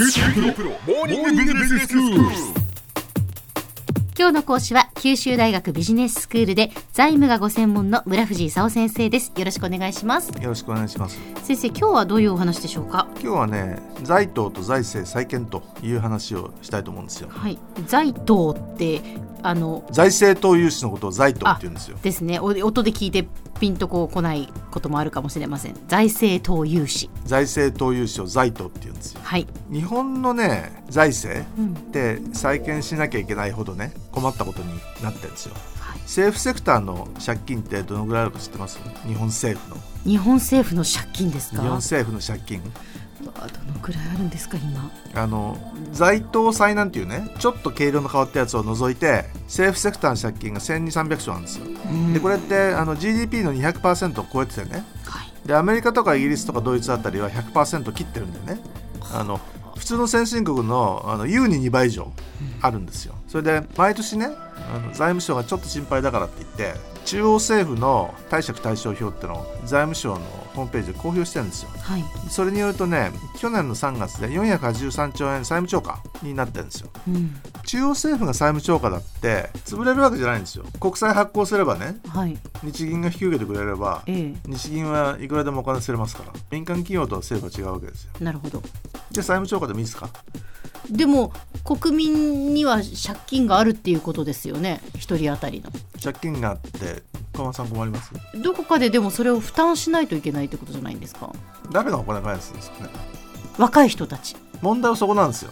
今日の講師は九州大学ビジネススクールで財務がご専門の村藤勲先生です。よろしくお願いします。よろしくお願いします。先生今日はどういうお話でしょうか？今日はね財党と財政再建という話をしたいと思うんですよ。はい。財党ってあの財政党融資のことを財党って言うんですよ。ですね。お音で聞いてピンとこう来ないこともあるかもしれません。財政党融資。財政党融資を財党って言うんですよ。はい。日本のね財政うん。って再建しなきゃいけないほどね困ったことになってるんですよ。はい。政府セクターの借金ってどのぐらいあるか知ってます日本政府の日本政府の借金です日か本政府の借金あどのくらいあるんですか今？あの財党債なんていうねちょっと軽量の変わったやつを除いて政府セクターの借金が1200300兆あるんですよ。でこれってあの GDP の200%を超えててねはい。でアメリカとかイギリスとかドイツあたりは100%切ってるんでね。あの普通の先進国のあの優に2倍以上あるんですよ。それで毎年ねあの財務省がちょっと心配だからって言って中央政府の貸借対照表ってのを財務省のホームページで公表してるんですよ。はい。それによるとね去年の3月で483兆円債務超過になってるんですよ。うん。中央政府が債務超過だって潰れるわけじゃないんですよ。国債発行すればねはい。日銀が引き受けてくれればえ日銀はいくらでもお金すれますから民間企業と政府は違うわけですよ。えなるほど。じゃあ債務超過でもいいですか？でも国民には借金があるっていうことですよね。一人当たりの。借金があって小間さん困ります？どこかででもそれを負担しないといけないってことじゃないんですか？誰がお金返すんですかね？若い人たち。問題はそこなんですよ。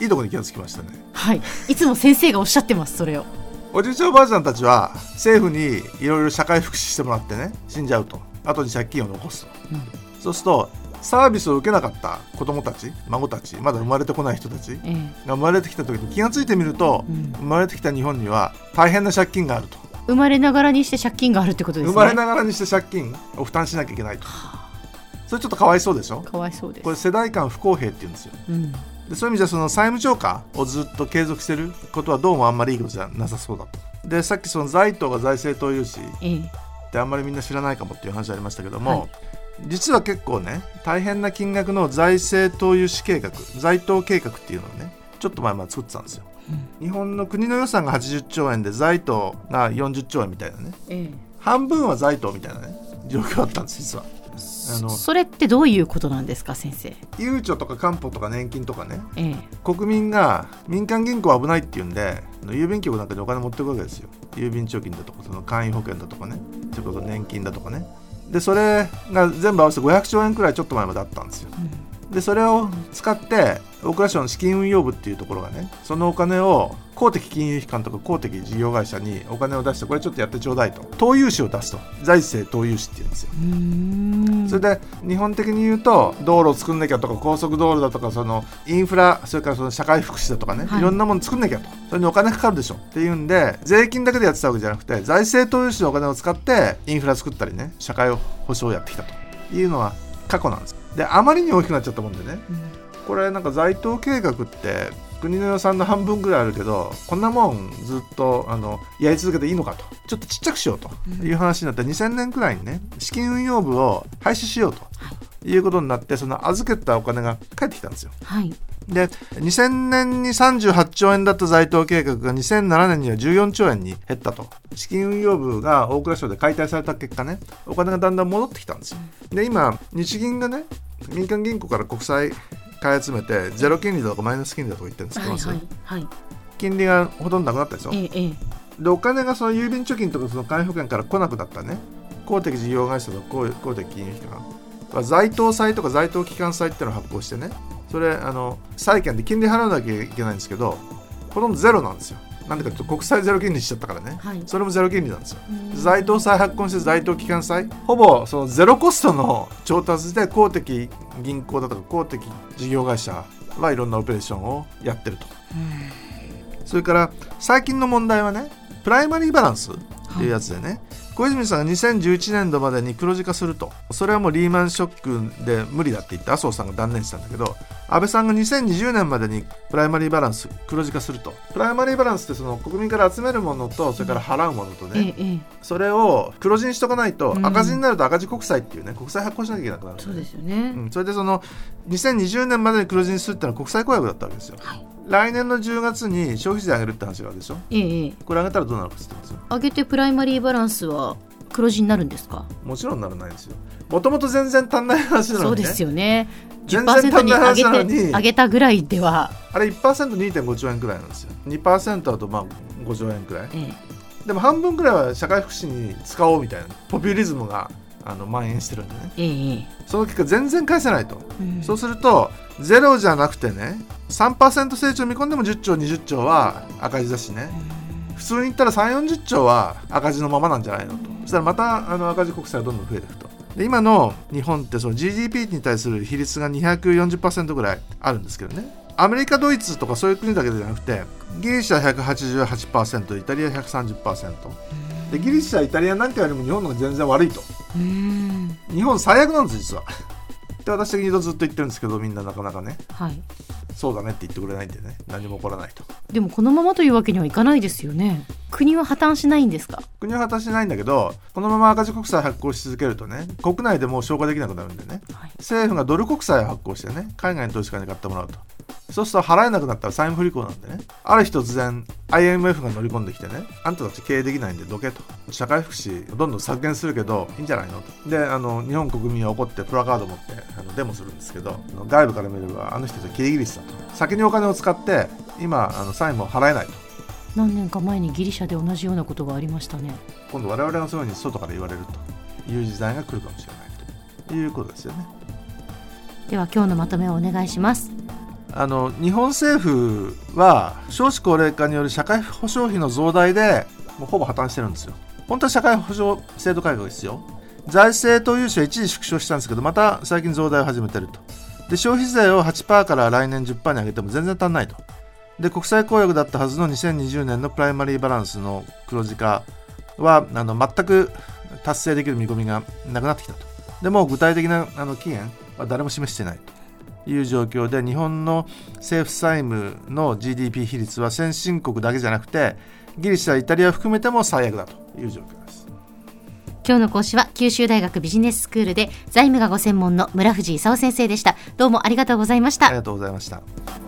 いいとこに気がつきましたね。はい。いつも先生がおっしゃってますそれを。おじいちゃんおばあちゃんたちは政府にいろいろ社会福祉してもらってね死んじゃうと。後に借金を残すと、うん。そうするとサービスを受けなかった子供たち孫たちまだ生まれてこない人たちええ。が生まれてきた時に気がついてみると、うん。生まれてきた日本には大変な借金があると。生まれながらにして借金があるってことですね。生まれながらにして借金を負担しなきゃいけないと。それちょっとかわいそうでしょ？かわいそうです。これ世代間不公平って言うんですよ。うん。でそういう意味じゃその債務超過をずっと継続してることはどうもあんまりいいことじゃなさそうだと。でさっきその財党が財政党融資っええ。てあんまりみんな知らないかもっていう話ありましたけども、はい実は結構ね大変な金額の財政党融資計画財党計画っていうのをねちょっと前まで作ってたんですよ。日本の国の予算が80兆円で財党が40兆円みたいなね。え半分は財党みたいなね状況だったんです実は。あのえそれってどういうことなんですか先生。ゆうちょとか官報とか年金とかねええ。国民が民間銀行は危ないっていうんで郵便局なんかにお金持ってくわけですよ。郵便貯金だとかその簡易保険だとかねそれこそ年金だとかねでそれが全部合わせて500兆円くらいちょっと前まであったんですよ。でそれを使って大蔵省の資金運用部っていうところがねそのお金を公的金融機関とか公的事業会社にお金を出してこれちょっとやってちょうだいと。投融資を出すと。財政投融資っていうんですよ。それで日本的に言うと道路を作んなきゃとか高速道路だとかそのインフラそれからその社会福祉だとかね、はい。い、ろんなもの作んなきゃと。それにお金かかるでしょ。っていうんで税金だけでやってたわけじゃなくて財政投融資のお金を使ってインフラ作ったりね社会保障をやってきたと。いうのは過去なんですであまりに大きくなっちゃったもんでね。これなんか財党計画って国の予算の半分ぐらいあるけどこんなもんずっとあのやり続けていいのかと。ちょっとちっちゃくしようという話になって2000年くらいにね資金運用部を廃止しようということになってその預けたお金が返ってきたんですよ。はいで2000年に38兆円だった財党計画が2007年には14兆円に減ったと。資金運用部が大蔵省で解体された結果ねお金がだんだん戻ってきたんですよ。で今日銀がね民間銀行から国債買い集めてゼロ金利だとかマイナス金利だとか言ってるんですけど、はいはいはい。金利がほとんどなくなったでしょ。ええええ。でお金がその郵便貯金とかその簡易保険から来なくなったね。公的事業会社とか公公的金融機関は財党債とか財党機関債っていうのを発行してねそれあの債券で金利払わなきゃいけないんですけどほとんどゼロなんですよ。なんでかというと国債ゼロ金利にしちゃったからね、はい。それもゼロ金利なんですよ。財党債発行して財党機関債ほぼそのゼロコストの調達で公的銀行だとか公的事業会社はいろんなオペレーションをやってると。それから最近の問題はねプライマリーバランスっていうやつでね、小泉さんが2011年度までに黒字化すると。それはもうリーマンショックで無理だって言って麻生さんが断念したんだけど安倍さんが2020年までにプライマリーバランス黒字化すると。プライマリーバランスってその国民から集めるものとそれから払うものとね、ええええ。それを黒字にしとかないとうん。赤字になると赤字国債っていうね国債発行しなきゃいけなくなるそうですよね。うん、それでその2020年までに黒字にするってのは国際公約だったわけですよ、はい。来年の10月に消費税上げるって話があるでしょ。ええええ。これ上げたらどうなるかって言ってますよ。上げてプライマリーバランスは黒字になるんですか？もちろんならないですよ。もともと全然足んない話なのにね。そうですよね。全然足10%んないに。上げて上げたぐらいでは、あれ 1%2.5 兆円くらいなんですよ。2%だとまあ5兆円くらい。ええ。でも半分くらいは社会福祉に使おうみたいなポピュリズムがあの蔓延してるんでね。えええその結果全然返せないと。えうん。そうするとゼロじゃなくてね3%成長見込んでも10兆20兆は赤字だしね。普通に言ったら3 4 0兆は赤字のままなんじゃないのと。そしたらまたあの赤字国債がどんどん増えていくと。で今の日本ってその GDP に対する比率が240%ぐらいあるんですけどね。アメリカドイツとかそういう国だけじゃなくてギリシャ188%イタリア130%でギリシャイタリアなんかよりも日本の方が全然悪いと。うん。日本最悪なんです実は。で私的にずっと言ってるんですけどみんななかなかね。はい。そうだねって言ってくれないんでね何も起こらないとでもこのままというわけにはいかないですよね。国は破綻しないんですか？国は果たしてないんだけどこのまま赤字国債発行し続けるとね国内でもう消化できなくなるんでねはい。政府がドル国債を発行してね海外の投資家に買ってもらうとそうすると払えなくなったら債務不履行なんでね。ある日突然 IMF が乗り込んできてね。あんたたち経営できないんでどけと。社会福祉どんどん削減するけどいいんじゃないのと。であの日本国民は怒ってプラカード持ってあのデモするんですけど外部から見ればあの人たちキリギリスだと先にお金を使って今あの債務を払えないと。何年か前にギリシャで同じようなことがありましたね。今度我々がそういうふうに外から言われると。いう時代が来るかもしれないと。いうことですよね。では今日のまとめをお願いします。あの日本政府は少子高齢化による社会保障費の増大でもうほぼ破綻してるんですよ。本当は社会保障制度改革ですよ。財政投融資は一時縮小したんですけどまた最近増大を始めてると。で消費税を8%から来年10%に上げても全然足んないと。で国際公約だったはずの2020年のプライマリーバランスの黒字化はあの全く達成できる見込みがなくなってきたと。でも具体的なあの期限は誰も示していないという状況で日本の政府債務の GDP 比率は先進国だけじゃなくてギリシャ、イタリアを含めても最悪だという状況です。今日の講師は九州大学ビジネススクールで財務がご専門の村藤勲先生でした。どうもありがとうございました。ありがとうございました。